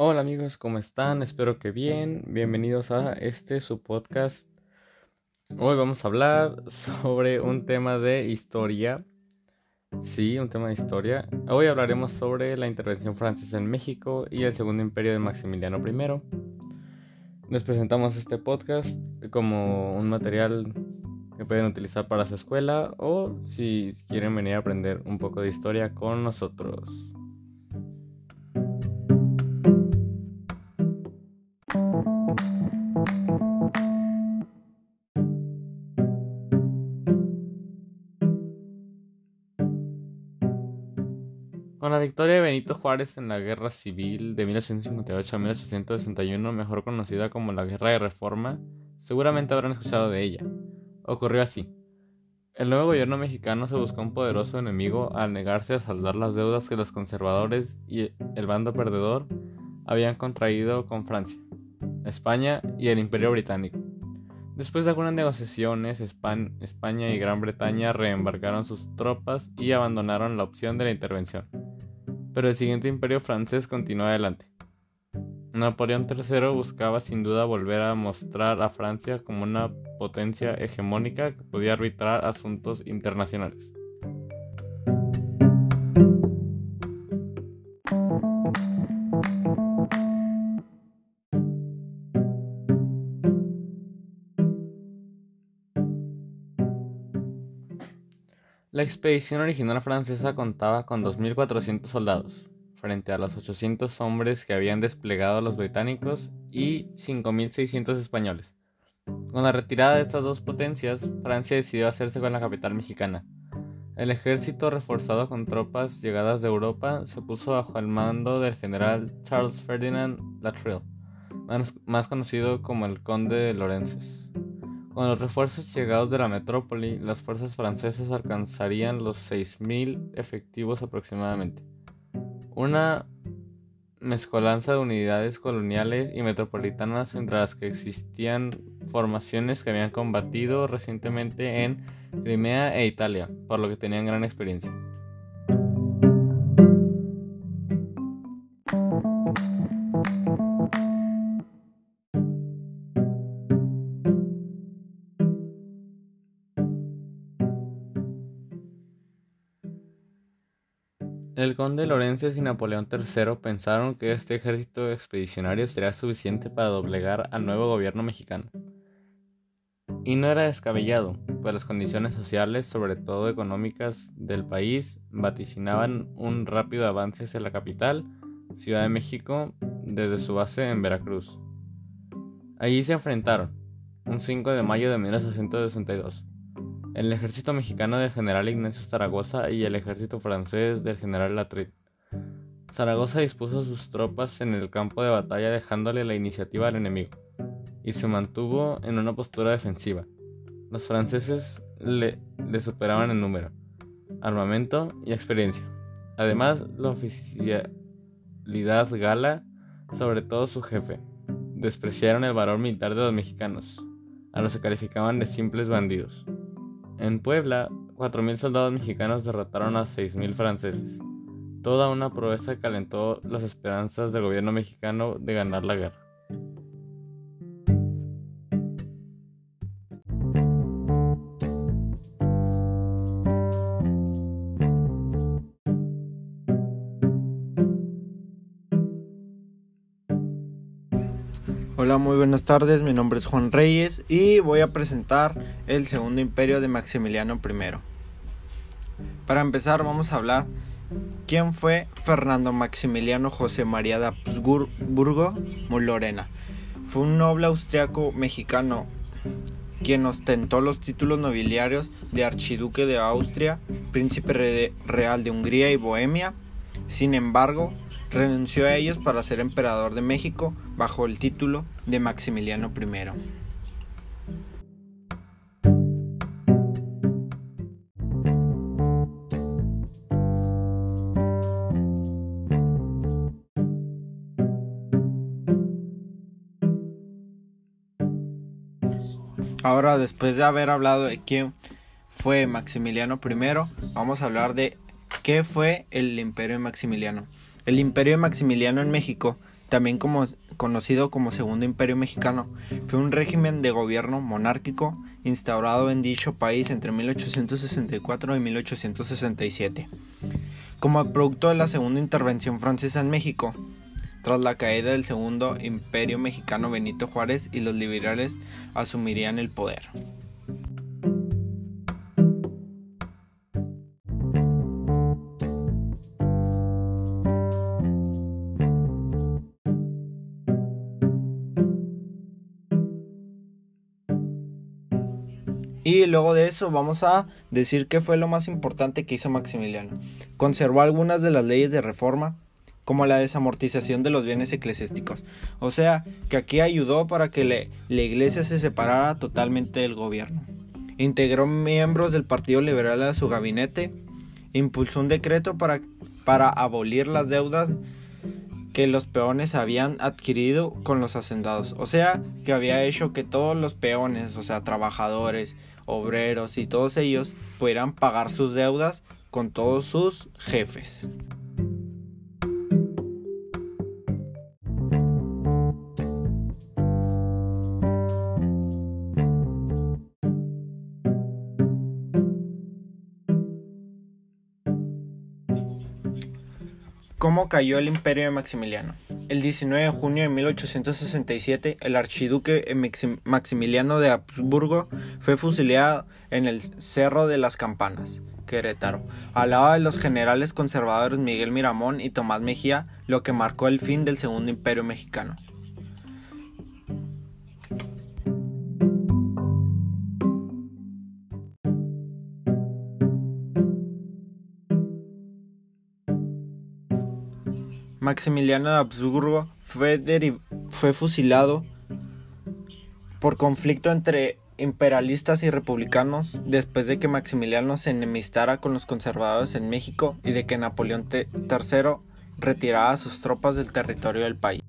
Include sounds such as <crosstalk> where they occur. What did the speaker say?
Hola amigos, ¿cómo están? Espero que bien. Bienvenidos a este su podcast. Hoy vamos a hablar <laughs> sobre un tema de historia. Sí, un tema de historia. Hoy hablaremos sobre la intervención francesa en México y el segundo imperio de Maximiliano I. Les presentamos este podcast como un material que pueden utilizar para su escuela o si quieren venir a aprender un poco de historia con nosotros. Con la victoria de Benito Juárez en la Guerra Civil de 1858 a 1861, mejor conocida como la Guerra de Reforma, seguramente habrán escuchado de ella. Ocurrió así. El nuevo gobierno mexicano se buscó un poderoso enemigo al negarse a saldar las deudas que los conservadores y el bando perdedor habían contraído con Francia, España y el Imperio Británico. Después de algunas negociaciones, España y Gran Bretaña reembarcaron sus tropas y abandonaron la opción de la intervención. Pero el siguiente imperio francés continuó adelante. Napoleón III buscaba sin duda volver a mostrar a Francia como una potencia hegemónica que podía arbitrar asuntos internacionales. La expedición original francesa contaba con 2.400 soldados, frente a los 800 hombres que habían desplegado los británicos y 5.600 españoles. Con la retirada de estas dos potencias, Francia decidió hacerse con la capital mexicana. El ejército, reforzado con tropas llegadas de Europa, se puso bajo el mando del general Charles Ferdinand Latreille, más conocido como el Conde de Lorences. Con los refuerzos llegados de la metrópoli, las fuerzas francesas alcanzarían los 6.000 efectivos aproximadamente. Una mezcolanza de unidades coloniales y metropolitanas entre las que existían formaciones que habían combatido recientemente en Crimea e Italia, por lo que tenían gran experiencia. El conde Lorences y Napoleón III pensaron que este ejército expedicionario sería suficiente para doblegar al nuevo gobierno mexicano. Y no era descabellado, pues las condiciones sociales, sobre todo económicas, del país vaticinaban un rápido avance hacia la capital, Ciudad de México, desde su base en Veracruz. Allí se enfrentaron, un 5 de mayo de 1862 el ejército mexicano del general Ignacio Zaragoza y el ejército francés del general Latreille. Zaragoza dispuso sus tropas en el campo de batalla dejándole la iniciativa al enemigo, y se mantuvo en una postura defensiva. Los franceses le, le superaban en número, armamento y experiencia. Además, la oficialidad gala, sobre todo su jefe, despreciaron el valor militar de los mexicanos, a los que calificaban de simples bandidos. En Puebla, 4.000 soldados mexicanos derrotaron a 6.000 franceses. Toda una proeza calentó las esperanzas del gobierno mexicano de ganar la guerra. Hola, muy buenas tardes. Mi nombre es Juan Reyes y voy a presentar el segundo imperio de Maximiliano I. Para empezar, vamos a hablar quién fue Fernando Maximiliano José María de Habsburgo Lorena. Fue un noble austriaco mexicano quien ostentó los títulos nobiliarios de archiduque de Austria, príncipe real de Hungría y Bohemia. Sin embargo, renunció a ellos para ser emperador de México bajo el título de Maximiliano I. Ahora, después de haber hablado de quién fue Maximiliano I, vamos a hablar de qué fue el imperio Maximiliano. El imperio Maximiliano en México también conocido como Segundo Imperio Mexicano, fue un régimen de gobierno monárquico instaurado en dicho país entre 1864 y 1867. Como producto de la segunda intervención francesa en México, tras la caída del Segundo Imperio Mexicano, Benito Juárez y los liberales asumirían el poder. Y luego de eso vamos a decir qué fue lo más importante que hizo Maximiliano. Conservó algunas de las leyes de reforma, como la desamortización de los bienes eclesiásticos. O sea, que aquí ayudó para que la iglesia se separara totalmente del gobierno. Integró miembros del Partido Liberal a su gabinete. Impulsó un decreto para, para abolir las deudas que los peones habían adquirido con los hacendados. O sea, que había hecho que todos los peones, o sea, trabajadores, obreros y todos ellos pudieran pagar sus deudas con todos sus jefes. ¿Cómo cayó el imperio de Maximiliano? El 19 de junio de 1867, el archiduque Maximiliano de Habsburgo fue fusilado en el Cerro de las Campanas, Querétaro, al lado de los generales conservadores Miguel Miramón y Tomás Mejía, lo que marcó el fin del Segundo Imperio Mexicano. Maximiliano de Habsburgo fue, fusilado por conflicto entre imperialistas y republicanos después de que Maximiliano se enemistara con los conservadores en México y de que Napoleón III retirara sus tropas del territorio del país.